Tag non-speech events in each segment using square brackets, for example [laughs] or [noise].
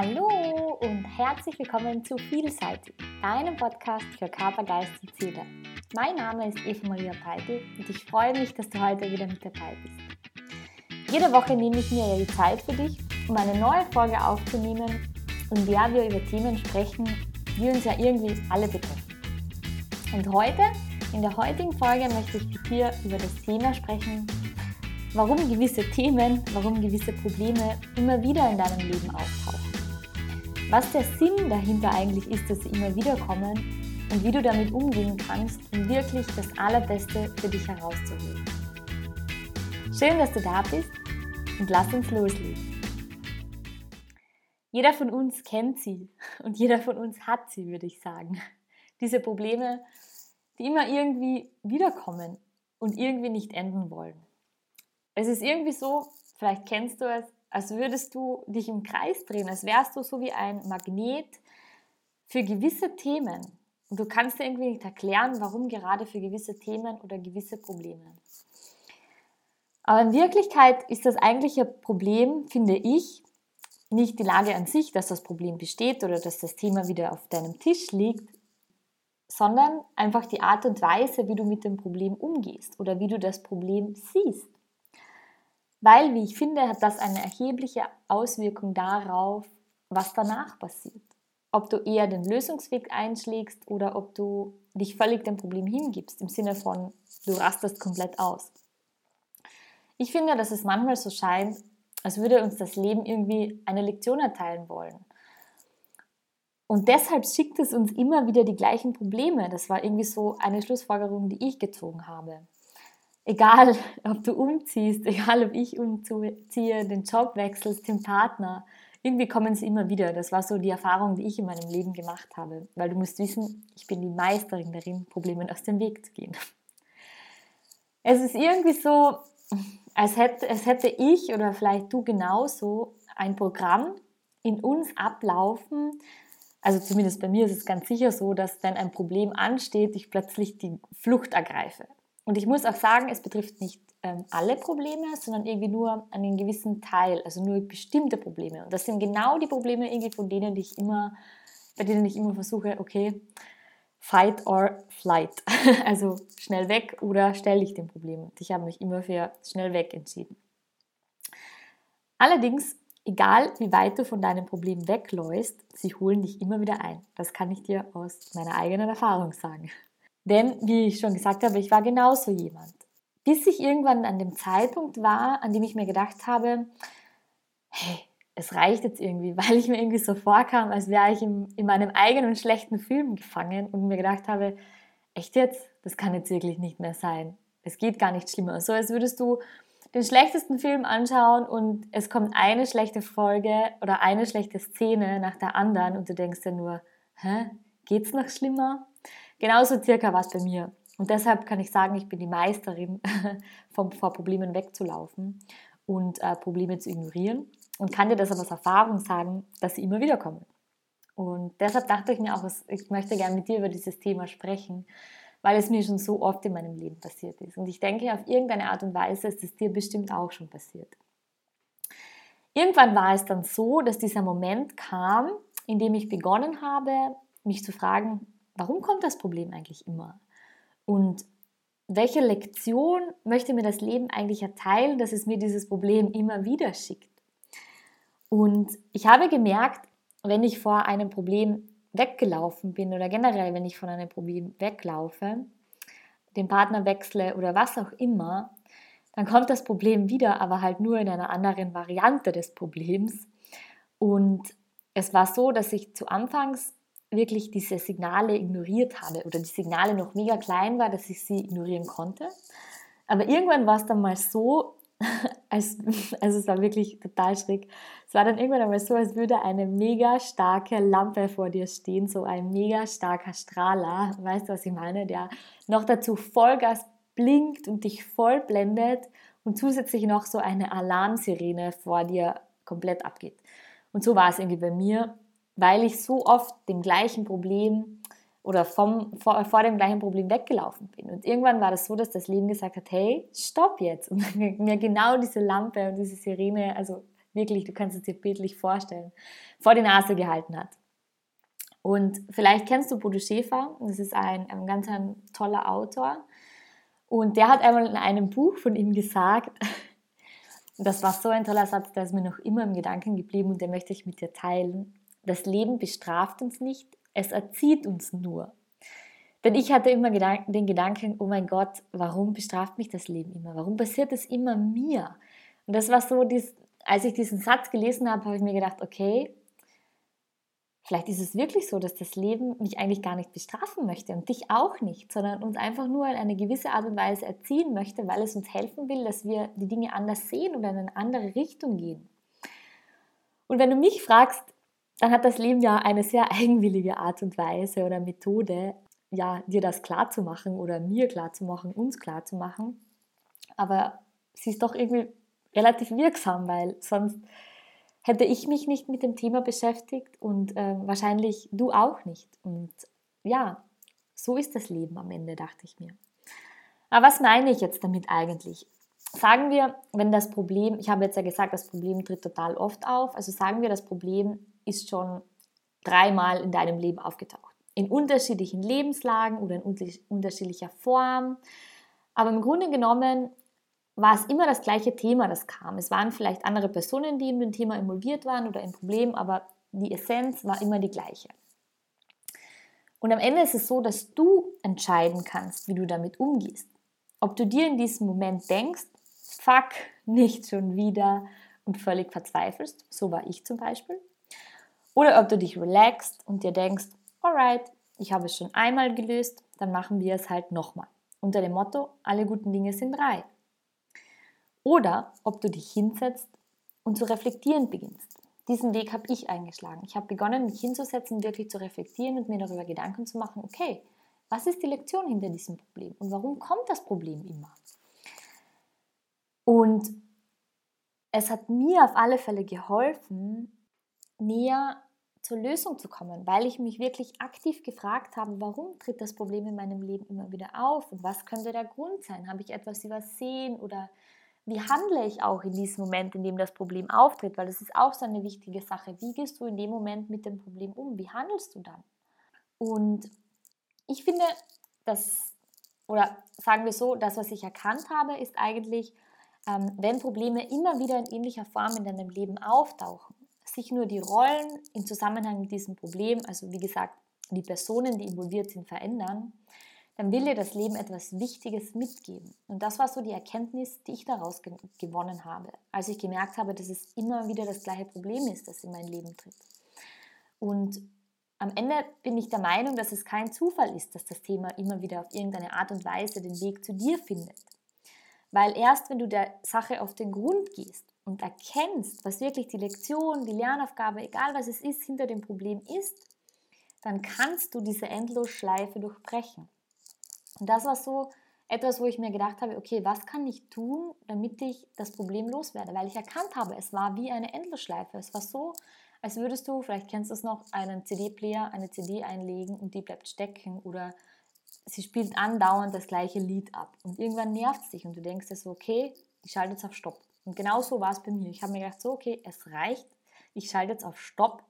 Hallo und herzlich willkommen zu Vielseitig, deinem Podcast für Körper, Geist und Seele. Mein Name ist Eva Maria Peitl und ich freue mich, dass du heute wieder mit dabei bist. Jede Woche nehme ich mir die Zeit für dich, um eine neue Folge aufzunehmen, in der wir über Themen sprechen, die uns ja irgendwie alle betreffen. Und heute, in der heutigen Folge, möchte ich mit dir über das Thema sprechen, warum gewisse Themen, warum gewisse Probleme immer wieder in deinem Leben auftauchen was der Sinn dahinter eigentlich ist, dass sie immer wieder kommen und wie du damit umgehen kannst, um wirklich das Allerbeste für dich herauszuholen. Schön, dass du da bist und lass uns loslegen. Jeder von uns kennt sie und jeder von uns hat sie, würde ich sagen. Diese Probleme, die immer irgendwie wiederkommen und irgendwie nicht enden wollen. Es ist irgendwie so, vielleicht kennst du es, als würdest du dich im Kreis drehen, als wärst du so wie ein Magnet für gewisse Themen. Und du kannst dir irgendwie nicht erklären, warum gerade für gewisse Themen oder gewisse Probleme. Aber in Wirklichkeit ist das eigentliche Problem, finde ich, nicht die Lage an sich, dass das Problem besteht oder dass das Thema wieder auf deinem Tisch liegt, sondern einfach die Art und Weise, wie du mit dem Problem umgehst oder wie du das Problem siehst. Weil, wie ich finde, hat das eine erhebliche Auswirkung darauf, was danach passiert. Ob du eher den Lösungsweg einschlägst oder ob du dich völlig dem Problem hingibst, im Sinne von, du rastest komplett aus. Ich finde, dass es manchmal so scheint, als würde uns das Leben irgendwie eine Lektion erteilen wollen. Und deshalb schickt es uns immer wieder die gleichen Probleme. Das war irgendwie so eine Schlussfolgerung, die ich gezogen habe egal ob du umziehst, [laughs] egal ob ich umziehe, den Job wechselst, den Partner, irgendwie kommen sie immer wieder. Das war so die Erfahrung, die ich in meinem Leben gemacht habe. Weil du musst wissen, ich bin die Meisterin darin, Problemen aus dem Weg zu gehen. Es ist irgendwie so, als hätte, als hätte ich oder vielleicht du genauso ein Programm in uns ablaufen. Also zumindest bei mir ist es ganz sicher so, dass wenn ein Problem ansteht, ich plötzlich die Flucht ergreife. Und ich muss auch sagen, es betrifft nicht ähm, alle Probleme, sondern irgendwie nur einen gewissen Teil, also nur bestimmte Probleme. Und das sind genau die Probleme, irgendwie von denen ich immer, bei denen ich immer versuche, okay, fight or flight. [laughs] Also schnell weg oder stell dich dem Problem. Und ich habe mich immer für schnell weg entschieden. Allerdings, egal wie weit du von deinem Problem wegläufst, sie holen dich immer wieder ein. Das kann ich dir aus meiner eigenen Erfahrung sagen. Denn, wie ich schon gesagt habe, ich war genauso jemand. Bis ich irgendwann an dem Zeitpunkt war, an dem ich mir gedacht habe, hey, es reicht jetzt irgendwie, [laughs] weil ich mir irgendwie so vorkam, als wäre ich in, in meinem eigenen schlechten Film gefangen und mir gedacht habe, echt jetzt, das kann jetzt wirklich nicht mehr sein. Es geht gar nicht schlimmer. So als würdest du den schlechtesten Film anschauen und es kommt eine schlechte Folge oder eine schlechte Szene nach der anderen und du denkst dir nur, hä, geht's noch schlimmer? Genauso circa war es bei mir. Und deshalb kann ich sagen, ich bin die Meisterin, [laughs] vor Problemen wegzulaufen und äh, Probleme zu ignorieren. Und kann dir das aus Erfahrung sagen, dass sie immer wieder kommen. Und deshalb dachte ich mir auch, ich möchte gerne mit dir über dieses Thema sprechen, weil es mir schon so oft in meinem Leben passiert ist. Und ich denke, auf irgendeine Art und Weise ist es dir bestimmt auch schon passiert. Irgendwann war es dann so, dass dieser Moment kam, in dem ich begonnen habe, mich zu fragen, warum kommt das Problem eigentlich immer? Und welche Lektion möchte mir das Leben eigentlich erteilen, dass es mir dieses Problem immer wieder schickt? Und ich habe gemerkt, wenn ich vor einem Problem weggelaufen bin oder generell, wenn ich von einem Problem weglaufe, den Partner wechsle oder was auch immer, dann kommt das Problem wieder, aber halt nur in einer anderen Variante des Problems. Und es war so, dass ich zu Anfangs wirklich diese Signale ignoriert habe oder die Signale noch mega klein war, dass ich sie ignorieren konnte. Aber irgendwann war es dann mal so, [laughs] als, also es war wirklich total schräg. Es war dann irgendwann einmal so, als würde eine mega starke Lampe vor dir stehen, so ein mega starker Strahler, weißt du, was ich meine, der noch dazu Vollgas blinkt und dich voll blendet und zusätzlich noch so eine Alarmsirene vor dir komplett abgeht. Und so war es irgendwie bei mir weil ich so oft dem gleichen Problem oder vom, vor, vor dem gleichen Problem weggelaufen bin. Und irgendwann war das so, dass das Leben gesagt hat, hey, stopp jetzt. Und mir genau diese Lampe und diese Sirene, also wirklich, du kannst es dir bildlich vorstellen, vor die Nase gehalten hat. Und vielleicht kennst du Bodo Schäfer, das ist ein, ein ganz ein toller Autor. Und der hat einmal in einem Buch von ihm gesagt, [laughs] das war so ein toller Satz, der ist mir noch immer im Gedanken geblieben und den möchte ich mit dir teilen. Das Leben bestraft uns nicht, es erzieht uns nur. Denn ich hatte immer den Gedanken, oh mein Gott, warum bestraft mich das Leben immer? Warum passiert es immer mir? Und das war so, als ich diesen Satz gelesen habe, habe ich mir gedacht, okay, Vielleicht ist es wirklich so, dass das Leben mich eigentlich gar nicht bestrafen möchte und dich auch nicht, sondern uns einfach nur in eine gewisse Art und Weise erziehen möchte, weil es uns helfen will, dass wir die Dinge anders sehen oder in eine andere Richtung gehen. Und wenn du mich fragst, dann hat das Leben ja eine sehr [laughs] eigenwillige Art und Weise oder Methode, ja, dir das klar zu machen oder mir klar zu machen, uns klar zu machen. Aber sie ist doch irgendwie relativ wirksam, weil sonst hätte ich mich nicht mit dem Thema beschäftigt und äh, wahrscheinlich du auch nicht. Und ja, so ist das Leben am Ende, dachte ich mir. Aber was meine ich jetzt damit eigentlich? Sagen wir, wenn das Problem, ich habe jetzt ja gesagt, das Problem tritt total oft auf, also sagen wir, das Problem ist schon dreimal in deinem Leben aufgetaucht. In unterschiedlichen Lebenslagen oder in unterschiedlicher Form. Aber im Grunde genommen war es immer das gleiche Thema, das kam. Es waren vielleicht andere Personen, die in dem Thema involviert waren oder im Problem, aber die Essenz war immer die gleiche. Und am Ende ist es so, dass du entscheiden kannst, wie du damit umgehst. Ob du dir in diesem Moment denkst, fuck, nicht schon wieder und völlig verzweifelst, so war ich zum Beispiel, oder ob du dich relaxst und dir denkst, alright, ich habe es schon einmal gelöst, dann machen wir es halt nochmal. Unter dem Motto, alle guten Dinge sind drei. Oder ob du dich hinsetzt und zu reflektieren beginnst. Diesen Weg habe ich eingeschlagen. Ich habe begonnen, mich hinzusetzen, wirklich zu reflektieren und mir darüber Gedanken zu machen, okay, was ist die Lektion hinter diesem Problem und warum kommt das Problem immer? Und es hat mir auf alle Fälle geholfen, näher zur Lösung zu kommen, weil ich mich wirklich aktiv gefragt habe, warum tritt das Problem in meinem Leben immer wieder auf und was könnte der Grund sein? Habe ich etwas übersehen oder wie handle ich auch in diesem Moment, in dem das Problem auftritt, weil das ist auch so eine wichtige Sache. Wie gehst du in dem Moment mit dem Problem um? Wie handelst du dann? Und ich finde, dass, oder sagen wir so, das, was ich erkannt habe, ist eigentlich, ähm, wenn Probleme immer wieder in ähnlicher Form in deinem Leben auftauchen, sich nur die Rollen im Zusammenhang mit diesem Problem, also wie gesagt, die Personen, die involviert sind, verändern, dann will dir das Leben etwas Wichtiges mitgeben. Und das war so die Erkenntnis, die ich daraus ge gewonnen habe, als ich gemerkt habe, dass es immer wieder das gleiche Problem ist, das in mein Leben tritt. Und am Ende bin ich der Meinung, dass es kein Zufall ist, dass das Thema immer wieder auf irgendeine Art und Weise den Weg zu dir findet. Weil erst wenn du der Sache auf den Grund gehst und erkennst, was wirklich die Lektion, die Lernaufgabe, egal was es ist, hinter dem Problem ist, dann kannst du diese Endlosschleife durchbrechen. Und das war so etwas, wo ich mir gedacht habe, okay, was kann ich tun, damit ich das Problem loswerde? Weil ich erkannt habe, es war wie eine Endlosschleife. Es war so, als würdest du, vielleicht kennst du es noch, einen CD-Player, eine CD einlegen und die bleibt stecken oder sie spielt andauernd das gleiche Lied ab. Und irgendwann nervt es dich und du denkst dir so, okay, ich schalte jetzt auf Stopp. Und genau so war es bei mir. Ich habe mir gedacht, so, okay, es reicht, ich schalte jetzt auf Stopp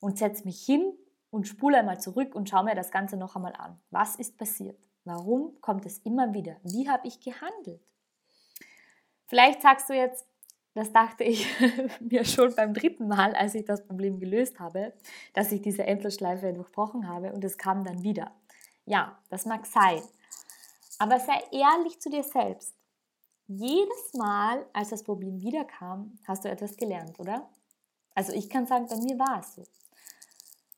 und setze mich hin und spule einmal zurück und schaue mir das Ganze noch einmal an. Was ist passiert? Warum kommt es immer wieder? Wie habe ich gehandelt? Vielleicht sagst du jetzt, das dachte ich [laughs] mir schon beim dritten Mal, als ich das Problem gelöst habe, dass ich diese Endlosschleife durchbrochen habe und es kam dann wieder. Ja, das mag sein. Aber sei ehrlich zu dir selbst. Jedes Mal, als das Problem wiederkam, hast du etwas gelernt, oder? Also ich kann sagen, bei mir war es so.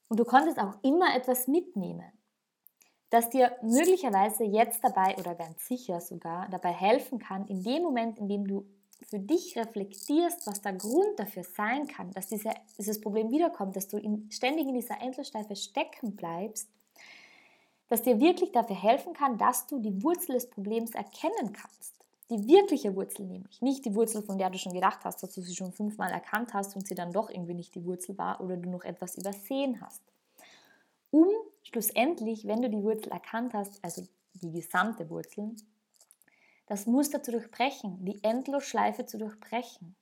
Und du konntest auch immer etwas mitnehmen das dir möglicherweise jetzt dabei oder ganz sicher sogar dabei helfen kann, in dem Moment, in dem du für dich reflektierst, was der Grund dafür sein kann, dass diese, dieses Problem wiederkommt, dass du in, ständig in dieser Endlosschleife stecken bleibst, dass dir wirklich dafür helfen kann, dass du die Wurzel des Problems erkennen kannst. Die wirkliche Wurzel nämlich, nicht die Wurzel, von der du schon gedacht hast, dass du sie schon fünfmal erkannt hast und sie dann doch irgendwie nicht die Wurzel war oder du noch etwas übersehen hast um schlussendlich, wenn du die Wurzel erkannt hast, also die gesamte Wurzel, das Muster zu durchbrechen, die Endlosschleife zu durchbrechen.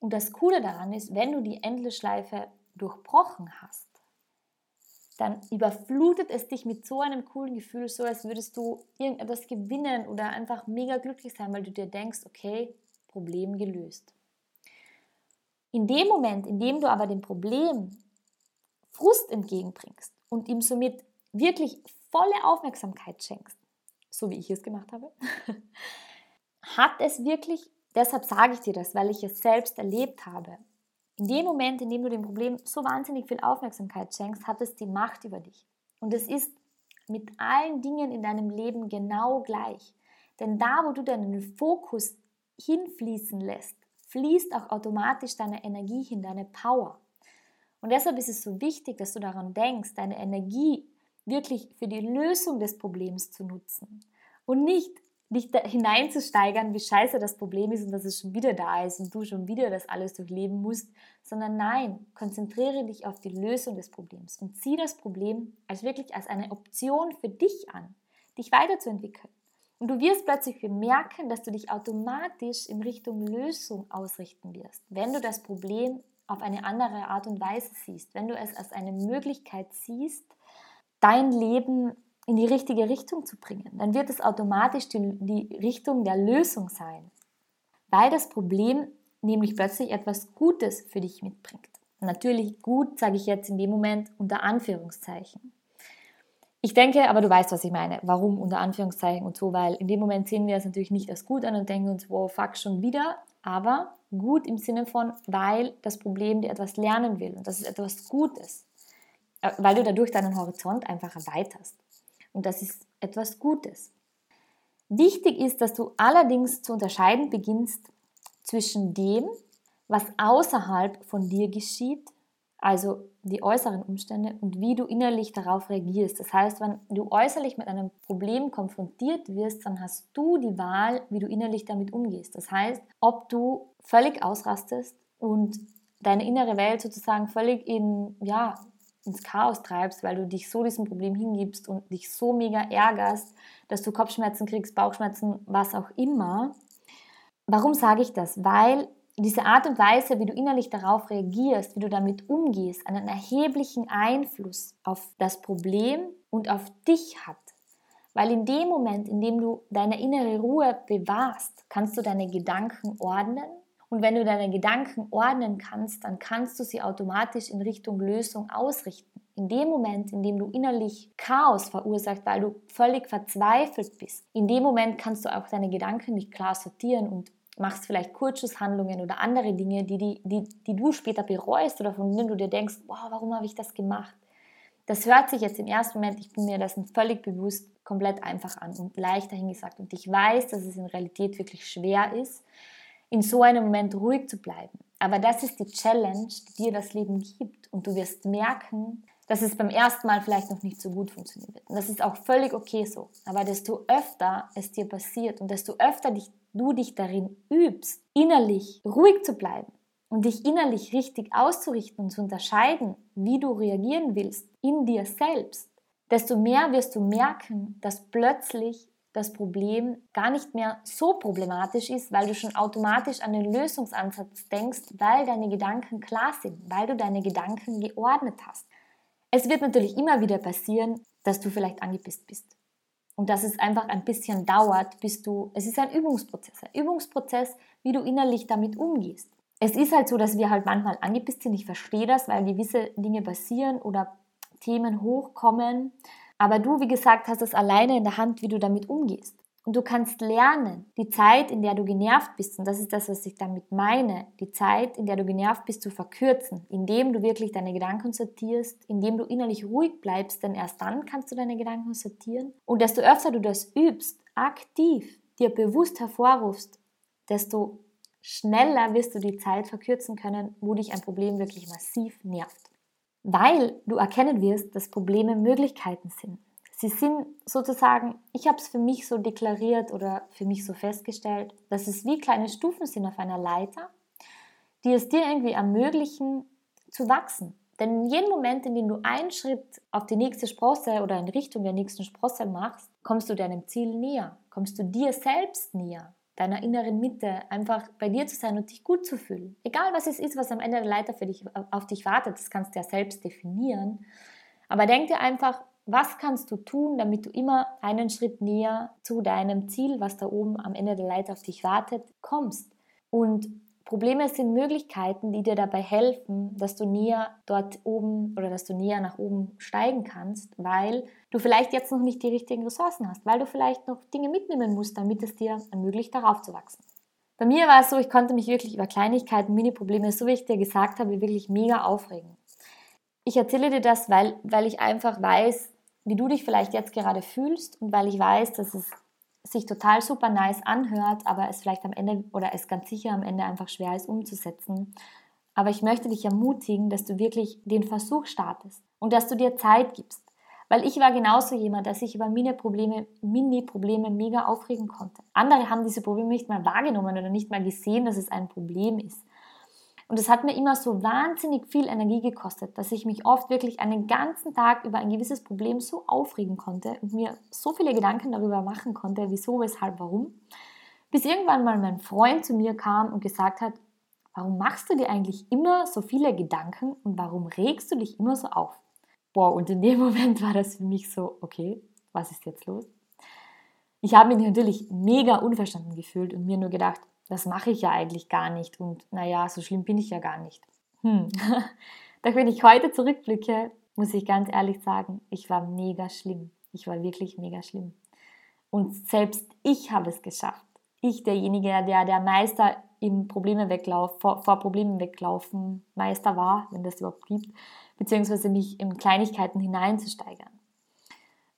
Und das Coole daran ist, wenn du die Endlosschleife durchbrochen hast, dann überflutet es dich mit so einem coolen Gefühl, so als würdest du irgendetwas gewinnen oder einfach mega glücklich sein, weil du dir denkst, okay, Problem gelöst. In dem Moment, in dem du aber dem Problem Frust entgegenbringst und ihm somit wirklich volle Aufmerksamkeit schenkst, so wie ich es gemacht habe, [laughs] hat es wirklich, deshalb sage ich dir das, weil ich es selbst erlebt habe, in dem Moment, in dem du dem Problem so wahnsinnig viel Aufmerksamkeit schenkst, hat es die Macht über dich. Und es ist mit allen Dingen in deinem Leben genau gleich. Denn da, wo du deinen Fokus hinfließen lässt, fließt auch automatisch deine Energie hin, deine Power. Und deshalb ist es so wichtig, dass du daran denkst, deine Energie wirklich für die Lösung des Problems zu nutzen und nicht dich hineinzusteigern, wie scheiße das Problem ist und dass es schon wieder da ist und du schon wieder das alles durchleben musst, sondern nein, konzentriere dich auf die Lösung des Problems und sieh das Problem als wirklich als eine Option für dich an, dich weiterzuentwickeln. Und du wirst plötzlich bemerken, dass du dich automatisch in Richtung Lösung ausrichten wirst, wenn du das Problem auf eine andere Art und Weise siehst, wenn du es als eine Möglichkeit siehst, dein Leben in die richtige Richtung zu bringen, dann wird es automatisch die, die Richtung der Lösung sein, weil das Problem nämlich plötzlich etwas Gutes für dich mitbringt. Natürlich gut, sage ich jetzt in dem Moment unter Anführungszeichen. Ich denke, aber du weißt, was ich meine. Warum unter Anführungszeichen und so, weil in dem Moment sehen wir es natürlich nicht als gut an und denken uns, wow, fuck, schon wieder. Aber gut im Sinne von, weil das Problem dir etwas lernen will und das ist etwas Gutes. Äh, weil du dadurch deinen Horizont einfach erweiterst. Und das ist etwas Gutes. Wichtig ist, dass du allerdings zu unterscheiden beginnst zwischen dem, was außerhalb von dir geschieht, also die äußeren Umstände und wie du innerlich darauf reagierst. Das heißt, wenn du äußerlich mit einem Problem konfrontiert wirst, dann hast du die Wahl, wie du innerlich damit umgehst. Das heißt, ob du völlig ausrastest und deine innere Welt sozusagen völlig in, ja, ins Chaos treibst, weil du dich so diesem Problem hingibst und dich so mega ärgerst, dass du Kopfschmerzen kriegst, Bauchschmerzen, was auch immer. Warum sage ich das? Weil diese Art und Weise, wie du innerlich darauf reagierst, wie du damit umgehst, einen erheblichen Einfluss auf das Problem und auf dich hat. Weil in dem Moment, in dem du deine innere Ruhe bewahrst, kannst du deine Gedanken ordnen und wenn du deine Gedanken ordnen kannst, dann kannst du sie automatisch in Richtung Lösung ausrichten. In dem Moment, in dem du innerlich Chaos verursachst, weil du völlig verzweifelt bist, in dem Moment kannst du auch deine Gedanken nicht klar sortieren und machst vielleicht Kurzschusshandlungen oder andere Dinge, die, die, die, die du später bereust oder von denen du dir denkst, wow, warum habe ich das gemacht? Das hört sich jetzt im ersten Moment, ich bin mir dessen völlig bewusst, komplett einfach an und leicht dahingesagt. Und ich weiß, dass es in Realität wirklich schwer ist, in so einem Moment ruhig zu bleiben. Aber das ist die Challenge, die dir das Leben gibt. Und du wirst merken, dass es beim ersten Mal vielleicht noch nicht so gut funktionieren wird. Und das ist auch völlig okay so. Aber desto öfter es dir passiert und desto öfter dich, du dich darin übst, innerlich ruhig zu bleiben und dich innerlich richtig auszurichten und zu unterscheiden, wie du reagieren willst in dir selbst, desto mehr wirst du merken, dass plötzlich das Problem gar nicht mehr so problematisch ist, weil du schon automatisch an den Lösungsansatz denkst, weil deine Gedanken klar sind, weil du deine Gedanken geordnet hast. Es wird natürlich immer wieder passieren, dass du vielleicht angepisst bist. Und dass es einfach ein bisschen dauert, bis du, es ist ein Übungsprozess, ein Übungsprozess, wie du innerlich damit umgehst. Es ist halt so, dass wir halt manchmal angepisst sind. Ich verstehe das, weil gewisse Dinge passieren oder Themen hochkommen aber du, wie gesagt, hast es alleine in der Hand, wie du damit umgehst. Und du kannst lernen, die Zeit, in der du genervt bist, und das ist das, was ich damit meine, die Zeit, in der du genervt bist, zu verkürzen, indem du wirklich deine Gedanken sortierst, indem du innerlich ruhig bleibst, denn erst dann kannst du deine Gedanken sortieren. Und desto öfter du das übst, aktiv, dir bewusst hervorrufst, desto schneller wirst du die Zeit verkürzen können, wo dich ein Problem wirklich massiv nervt weil du erkennen wirst, dass Probleme Möglichkeiten sind. Sie sind sozusagen, ich habe es für mich so deklariert oder für mich so festgestellt, dass es wie kleine Stufen sind auf einer Leiter, die es dir irgendwie ermöglichen zu wachsen. Denn in jedem Moment, in dem du einen Schritt auf die nächste Sprosse oder in Richtung der nächsten Sprosse machst, kommst du deinem Ziel näher, kommst du dir selbst näher, deiner inneren Mitte, einfach bei dir zu sein und dich gut zu fühlen. Egal was es ist, was am Ende der Leiter für dich auf dich wartet, das kannst du ja selbst definieren. Aber denk dir einfach, was kannst du tun, damit du immer einen Schritt näher zu deinem Ziel, was da oben am Ende der Leiter auf dich wartet, kommst. Und Probleme sind Möglichkeiten, die dir dabei helfen, dass du näher dort oben oder dass du näher nach oben steigen kannst, weil du vielleicht jetzt noch nicht die richtigen Ressourcen hast, weil du vielleicht noch Dinge mitnehmen musst, damit es dir ermöglicht, darauf zu wachsen. Bei mir war es so, ich konnte mich wirklich über Kleinigkeiten, Mini-Probleme, so wie ich dir gesagt habe, wirklich mega aufregen. Ich erzähle dir das, weil, weil ich einfach weiß, wie du dich vielleicht jetzt gerade fühlst und weil ich weiß, dass es sich total super nice anhört, aber es vielleicht am Ende oder es ganz sicher am Ende einfach schwer ist umzusetzen. Aber ich möchte dich ermutigen, dass du wirklich den Versuch startest und dass du dir Zeit gibst. Weil ich war genauso jemand, dass ich über Mini-Probleme Mini -Probleme mega aufregen konnte. Andere haben diese Probleme nicht mal wahrgenommen oder nicht mal gesehen, dass es ein Problem ist. Und es hat mir immer so wahnsinnig viel Energie gekostet, dass ich mich oft wirklich einen ganzen Tag über ein gewisses Problem so aufregen konnte und mir so viele Gedanken darüber machen konnte, wieso, weshalb, warum. Bis irgendwann mal mein Freund zu mir kam und gesagt hat, warum machst du dir eigentlich immer so viele Gedanken und warum regst du dich immer so auf? Boah, und in dem [laughs] Moment war das für mich so, okay, was ist jetzt los? Ich habe mich natürlich mega unverstanden gefühlt und mir nur gedacht, das mache ich ja eigentlich gar nicht und naja, so schlimm bin ich ja gar nicht. Hm. [laughs] Doch wenn ich heute zurückblicke, muss ich ganz ehrlich sagen, ich war mega schlimm. Ich war wirklich mega schlimm. Und selbst ich habe es geschafft. Ich, derjenige, der der Meister im Probleme weglauf, vor, vor Problemen weglaufen Meister war, wenn das überhaupt gibt, beziehungsweise mich in Kleinigkeiten hineinzusteigern.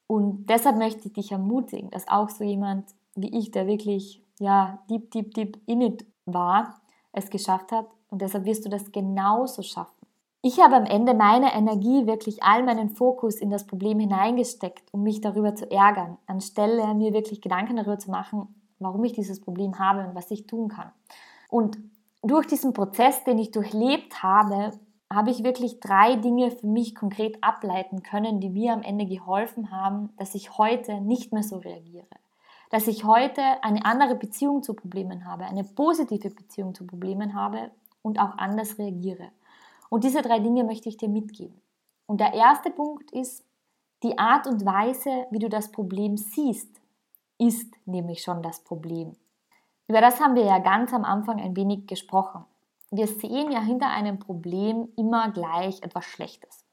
Und deshalb möchte ich dich ermutigen, dass auch so jemand wie ich, der wirklich ja, deep, deep, deep in it war, es geschafft hat. Und deshalb wirst du das genauso schaffen. Ich habe am Ende meine Energie, wirklich all meinen Fokus in das Problem hineingesteckt, um mich darüber zu ärgern, anstelle mir wirklich Gedanken darüber zu machen, warum ich dieses Problem habe und was ich tun kann. Und durch diesen Prozess, den ich durchlebt habe, habe ich wirklich drei Dinge für mich konkret ableiten können, die mir am Ende geholfen haben, dass ich heute nicht mehr so reagiere dass ich heute eine andere Beziehung zu Problemen habe, eine positive Beziehung zu Problemen habe und auch anders reagiere. Und diese drei Dinge möchte ich dir mitgeben. Und der erste Punkt ist, die Art und Weise, wie du das Problem siehst, ist nämlich schon das Problem. Über das haben wir ja ganz am Anfang ein wenig gesprochen. Wir sehen ja hinter einem Problem immer gleich etwas Schlechtes.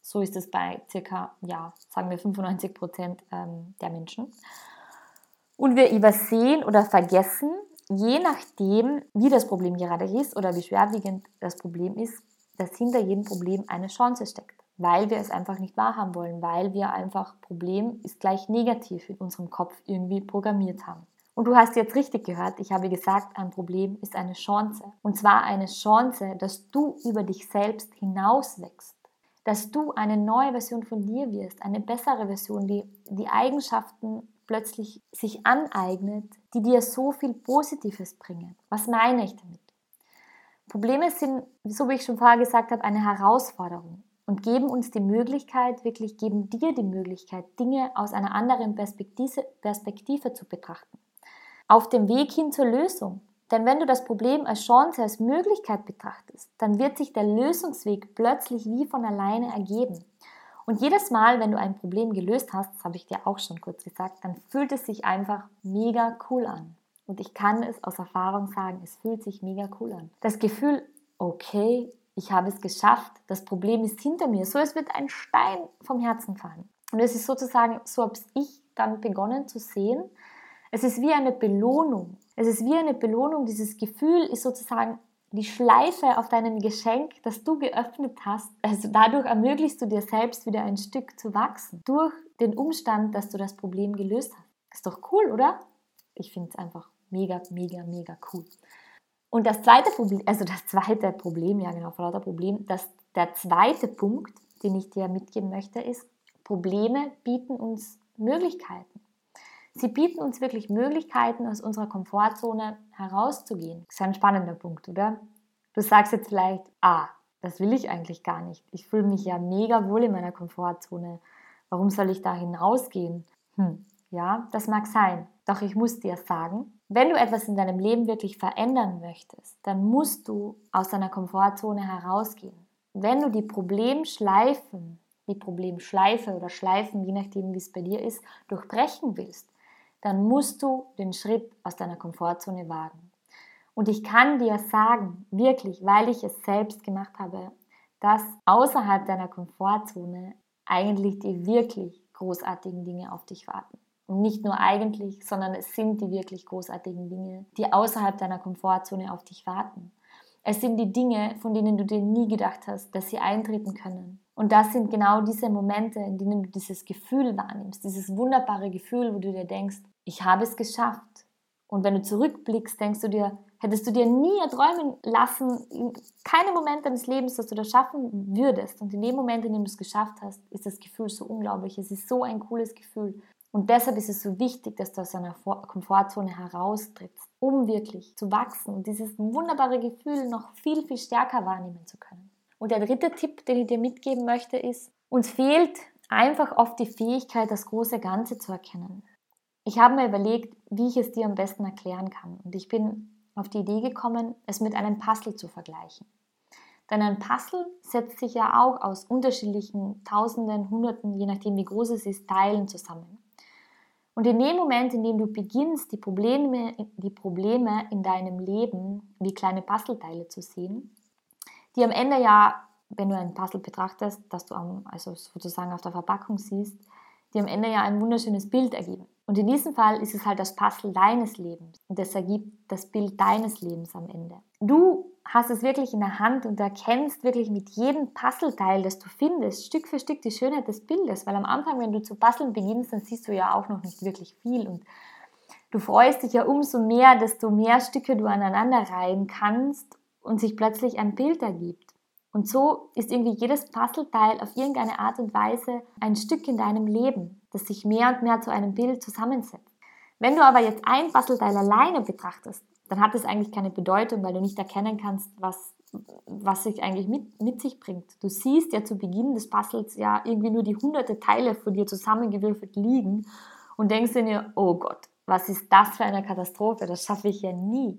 So ist es bei circa, ja, sagen wir 95 Prozent ähm, der Menschen. Und wir übersehen oder vergessen, je nachdem, wie das Problem gerade ist oder wie schwerwiegend das Problem ist, dass hinter jedem Problem eine Chance steckt, weil wir es einfach nicht wahrhaben wollen, weil wir einfach Problem ist gleich negativ in unserem Kopf irgendwie programmiert haben. Und du hast jetzt richtig gehört, ich habe gesagt, ein Problem ist eine Chance. Und zwar eine Chance, dass du über dich selbst hinauswächst. Dass du eine neue Version von dir wirst, eine bessere Version, die die Eigenschaften plötzlich sich aneignet, die dir so viel Positives bringen. Was meine ich damit? Probleme sind, so wie ich schon vorher gesagt habe, eine Herausforderung und geben uns die Möglichkeit, wirklich geben dir die Möglichkeit, Dinge aus einer anderen Perspektive, Perspektive zu betrachten. Auf dem Weg hin zur Lösung. Denn wenn du das Problem als Chance, als Möglichkeit betrachtest, dann wird sich der Lösungsweg plötzlich wie von alleine ergeben. Und jedes Mal, wenn du ein Problem gelöst hast, das habe ich dir auch schon kurz gesagt, dann fühlt es sich einfach mega cool an. Und ich kann es aus Erfahrung sagen, es fühlt sich mega cool an. Das Gefühl, okay, ich habe es geschafft, das Problem ist hinter mir, so es wird ein Stein vom Herzen fallen. Und es ist sozusagen, so habe ich dann begonnen zu sehen, es ist wie eine Belohnung. Es ist wie eine Belohnung, dieses Gefühl ist sozusagen die Schleife auf deinem Geschenk, das du geöffnet hast. Also dadurch ermöglichst du dir selbst wieder ein Stück zu wachsen. Durch den Umstand, dass du das Problem gelöst hast. Ist doch cool, oder? Ich finde es einfach mega, mega, mega cool. Und das zweite Problem, also das zweite Problem, ja genau, vor lauter Problem, das, der zweite Punkt, den ich dir mitgeben möchte, ist, Probleme bieten uns Möglichkeiten. Sie bieten uns wirklich Möglichkeiten, aus unserer Komfortzone herauszugehen. Das ist ein spannender Punkt, oder? Du sagst jetzt vielleicht, ah, das will ich eigentlich gar nicht. Ich fühle mich ja mega wohl in meiner Komfortzone. Warum soll ich da hinausgehen? Hm, ja, das mag sein. Doch ich muss dir sagen, Wenn du etwas in deinem Leben wirklich verändern möchtest, dann musst du aus deiner Komfortzone herausgehen. Wenn du die Problemschleifen, die Problemschleife oder Schleifen, je nachdem wie es bei dir ist, durchbrechen willst, dann musst du den Schritt aus deiner Komfortzone wagen. Und ich kann dir sagen, wirklich, weil ich es selbst gemacht habe, dass außerhalb deiner Komfortzone eigentlich die wirklich großartigen Dinge auf dich warten. Und nicht nur eigentlich, sondern es sind die wirklich großartigen Dinge, die außerhalb deiner Komfortzone auf dich warten. Es sind die Dinge, von denen du dir nie gedacht hast, dass sie eintreten können. Und das sind genau diese Momente, in denen du dieses Gefühl wahrnimmst, dieses wunderbare Gefühl, wo du dir denkst, ich habe es geschafft. Und wenn du zurückblickst, denkst du dir, hättest du dir nie erträumen lassen, in keinem Moment deines Lebens, dass du das schaffen würdest. Und in dem Moment, in dem du es geschafft hast, ist das Gefühl so unglaublich. Es ist so ein cooles Gefühl. Und deshalb ist es so wichtig, dass du aus deiner Komfortzone heraustrittst, um wirklich zu wachsen und dieses wunderbare Gefühl noch viel, viel stärker wahrnehmen zu können. Und der dritte Tipp, den ich dir mitgeben möchte, ist, uns fehlt einfach oft die Fähigkeit, das große Ganze zu erkennen. Ich habe mir überlegt, wie ich es dir am besten erklären kann. Und ich bin auf die Idee gekommen, es mit einem Puzzle zu vergleichen. Denn ein Puzzle setzt sich ja auch aus unterschiedlichen Tausenden, Hunderten, je nachdem wie groß es ist, Teilen zusammen. Und in dem Moment, in dem du beginnst, die Probleme, die Probleme in deinem Leben wie kleine Puzzleteile zu sehen, die am Ende ja, wenn du ein Puzzle betrachtest, das du am, also sozusagen auf der Verpackung siehst, die am Ende ja ein wunderschönes Bild ergeben. Und in diesem Fall ist es halt das Puzzle deines Lebens und das ergibt das Bild deines Lebens am Ende. Du hast es wirklich in der Hand und erkennst wirklich mit jedem Puzzleteil, das du findest, Stück für Stück die Schönheit des Bildes, weil am Anfang, wenn du zu puzzeln beginnst, dann siehst du ja auch noch nicht wirklich viel und du freust dich ja umso mehr, desto mehr Stücke du aneinander reihen kannst und sich plötzlich ein Bild ergibt. Und so ist irgendwie jedes Puzzleteil auf irgendeine Art und Weise ein Stück in deinem Leben, das sich mehr und mehr zu einem Bild zusammensetzt. Wenn du aber jetzt ein Puzzleteil alleine betrachtest, dann hat es eigentlich keine Bedeutung, weil du nicht erkennen kannst, was, was sich eigentlich mit, mit sich bringt. Du siehst ja zu Beginn des Puzzles ja irgendwie nur die hunderte Teile von dir zusammengewürfelt liegen und denkst dir, oh Gott, was ist das für eine Katastrophe? Das schaffe ich ja nie.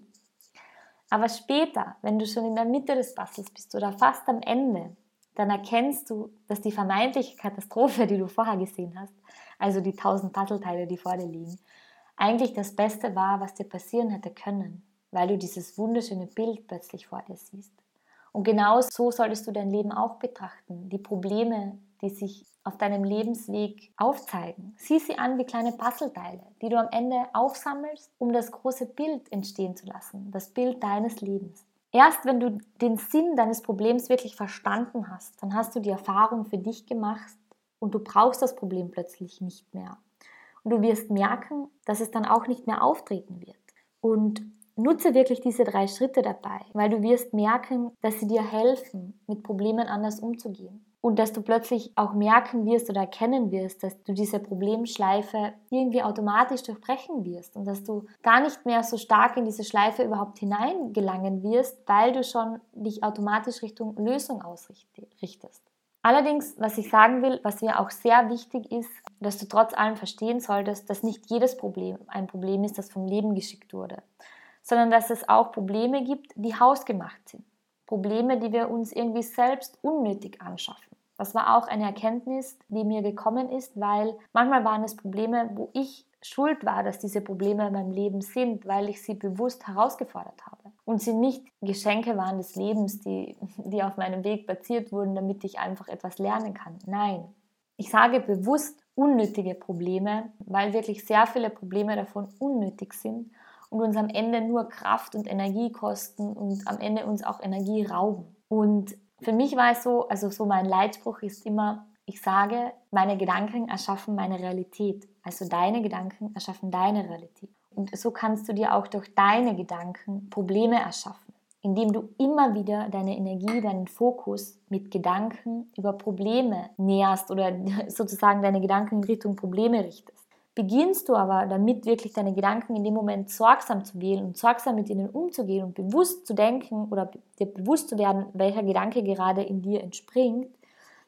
Aber später, wenn du schon in der Mitte des Puzzles bist oder fast am Ende, dann erkennst du, dass die vermeintliche Katastrophe, die du vorher gesehen hast, also die tausend Puzzleteile, die vor dir liegen, eigentlich das Beste war, was dir passieren hätte können, weil du dieses wunderschöne Bild plötzlich vor dir siehst. Und genau so solltest du dein Leben auch betrachten. Die Probleme, die sich auf deinem Lebensweg aufzeigen. Sieh sie an wie kleine Puzzleteile, die du am Ende aufsammelst, um das große Bild entstehen zu lassen, das Bild deines Lebens. Erst wenn du den Sinn deines Problems wirklich verstanden hast, dann hast du die Erfahrung für dich gemacht und du brauchst das Problem plötzlich nicht mehr. Und du wirst merken, dass es dann auch nicht mehr auftreten wird. Und nutze wirklich diese drei Schritte dabei, weil du wirst merken, dass sie dir helfen, mit Problemen anders umzugehen und dass du plötzlich auch merken wirst oder erkennen wirst, dass du diese Problemschleife irgendwie automatisch durchbrechen wirst und dass du gar nicht mehr so stark in diese Schleife überhaupt hineingelangen wirst, weil du schon dich automatisch Richtung Lösung ausrichtest. Allerdings, was ich sagen will, was mir auch sehr wichtig ist, dass du trotz allem verstehen solltest, dass nicht jedes Problem ein Problem ist, das vom Leben geschickt wurde, sondern dass es auch Probleme gibt, die hausgemacht sind. Probleme, die wir uns irgendwie selbst unnötig anschaffen. Das war auch eine Erkenntnis, die mir gekommen ist, weil manchmal waren es Probleme, wo ich schuld war, dass diese Probleme in meinem Leben sind, weil ich sie bewusst herausgefordert habe. Und sie nicht Geschenke waren des Lebens, die, die auf meinem Weg platziert wurden, damit ich einfach etwas lernen kann. Nein. Ich sage bewusst unnötige Probleme, weil wirklich sehr viele Probleme davon unnötig sind und uns am Ende nur Kraft und Energie kosten und am Ende uns auch Energie rauben. Und für mich war es so, also so mein Leitspruch ist immer, ich sage, meine Gedanken erschaffen meine Realität. Also deine Gedanken erschaffen deine Realität. Und so kannst du dir auch durch deine Gedanken Probleme erschaffen, indem du immer wieder deine Energie, deinen Fokus mit Gedanken über Probleme näherst oder [laughs] sozusagen deine Gedanken in Richtung Probleme richtest. Beginnst du aber damit wirklich deine Gedanken in dem Moment sorgsam zu wählen und sorgsam mit ihnen umzugehen und bewusst zu denken oder dir bewusst zu werden, welcher Gedanke gerade in dir entspringt,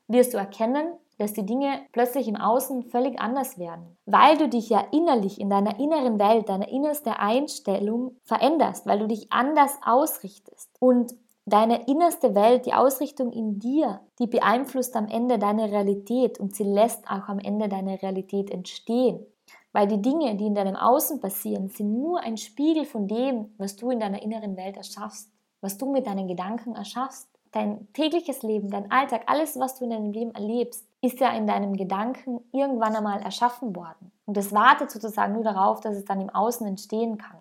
wirst du erkennen, dass die Dinge plötzlich im Außen völlig anders werden, weil du dich ja innerlich in deiner inneren Welt, deiner innerste Einstellung veränderst, weil du dich anders ausrichtest. Und deine innerste Welt, die Ausrichtung in dir, die beeinflusst am Ende deine Realität und sie lässt auch am Ende deine Realität entstehen. Weil die Dinge, die in deinem Außen passieren, sind nur ein Spiegel von dem, was du in deiner inneren Welt erschaffst, was du mit deinen Gedanken erschaffst. Dein tägliches Leben, dein Alltag, alles, was du in deinem Leben erlebst, ist ja in deinem Gedanken irgendwann einmal erschaffen worden. Und es wartet sozusagen nur darauf, dass es dann im Außen entstehen kann.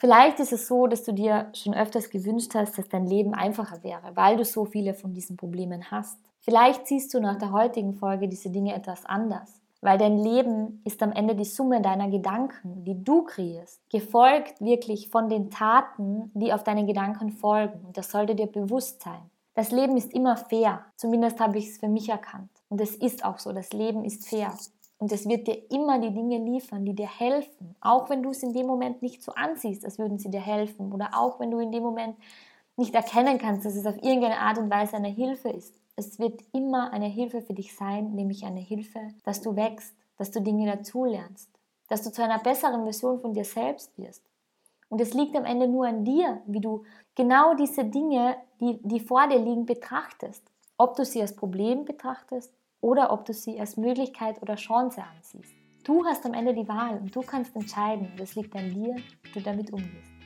Vielleicht ist es so, dass du dir schon öfters gewünscht hast, dass dein Leben einfacher wäre, weil du so viele von diesen Problemen hast. Vielleicht siehst du nach der heutigen Folge diese Dinge etwas anders, weil dein Leben ist am Ende die Summe deiner Gedanken, die du kreierst, gefolgt wirklich von den Taten, die auf deine Gedanken folgen. Und das sollte dir bewusst sein. Das Leben ist immer fair, zumindest habe ich es für mich erkannt. Und es ist auch so, das Leben ist fair. Und es wird dir immer die Dinge liefern, die dir helfen. Auch wenn du es in dem Moment nicht so ansiehst, als würden sie dir helfen. Oder auch wenn du in dem Moment nicht erkennen kannst, dass es auf irgendeine Art und Weise eine Hilfe ist. Es wird immer eine Hilfe für dich sein, nämlich eine Hilfe, dass du wächst, dass du Dinge dazulernst, dass du zu einer besseren Version von dir selbst wirst. Und es liegt am Ende nur an dir, wie du genau diese Dinge, die, die vor dir liegen, betrachtest. Ob du sie als Problem betrachtest oder ob du sie als Möglichkeit oder Chance ansiehst. Du hast am Ende die Wahl und du kannst entscheiden und es liegt an dir, wie du damit umgehst.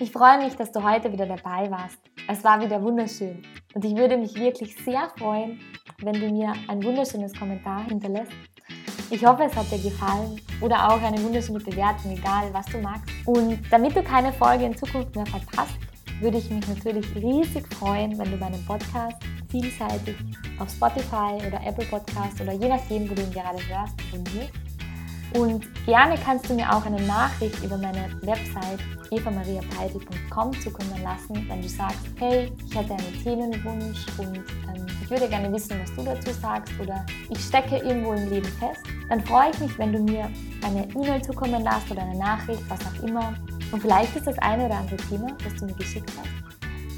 Ich freue mich, dass du heute wieder dabei warst. Es war wieder wunderschön und ich würde mich wirklich sehr freuen, wenn du mir ein wunderschönes Kommentar hinterlässt. Ich hoffe, es hat dir gefallen oder auch eine wunderschöne Bewertung, egal was du magst. Und damit du keine Folge in Zukunft mehr verpasst, würde ich mich natürlich riesig freuen, wenn du meinen Podcast vielseitig auf Spotify oder Apple Podcast oder je nachdem, wo du ihn gerade hörst, abonnierst. Und gerne kannst du mir auch eine Nachricht über meine Website evamariapeitel.com zukommen lassen, wenn du sagst, hey, ich hätte einen Themenwunsch und ähm, ich würde gerne wissen, was du dazu sagst oder ich stecke irgendwo im Leben fest. Dann freue ich mich, wenn du mir eine E-Mail zukommen lässt oder eine Nachricht, was auch immer. Und vielleicht ist das eine oder andere Thema, das du mir geschickt hast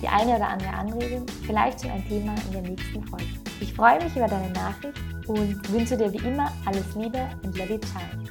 die eine oder andere Anregung, vielleicht schon ein Thema in der nächsten Folge. Ich freue mich über deine Nachricht und wünsche dir wie immer alles Liebe und let it shine.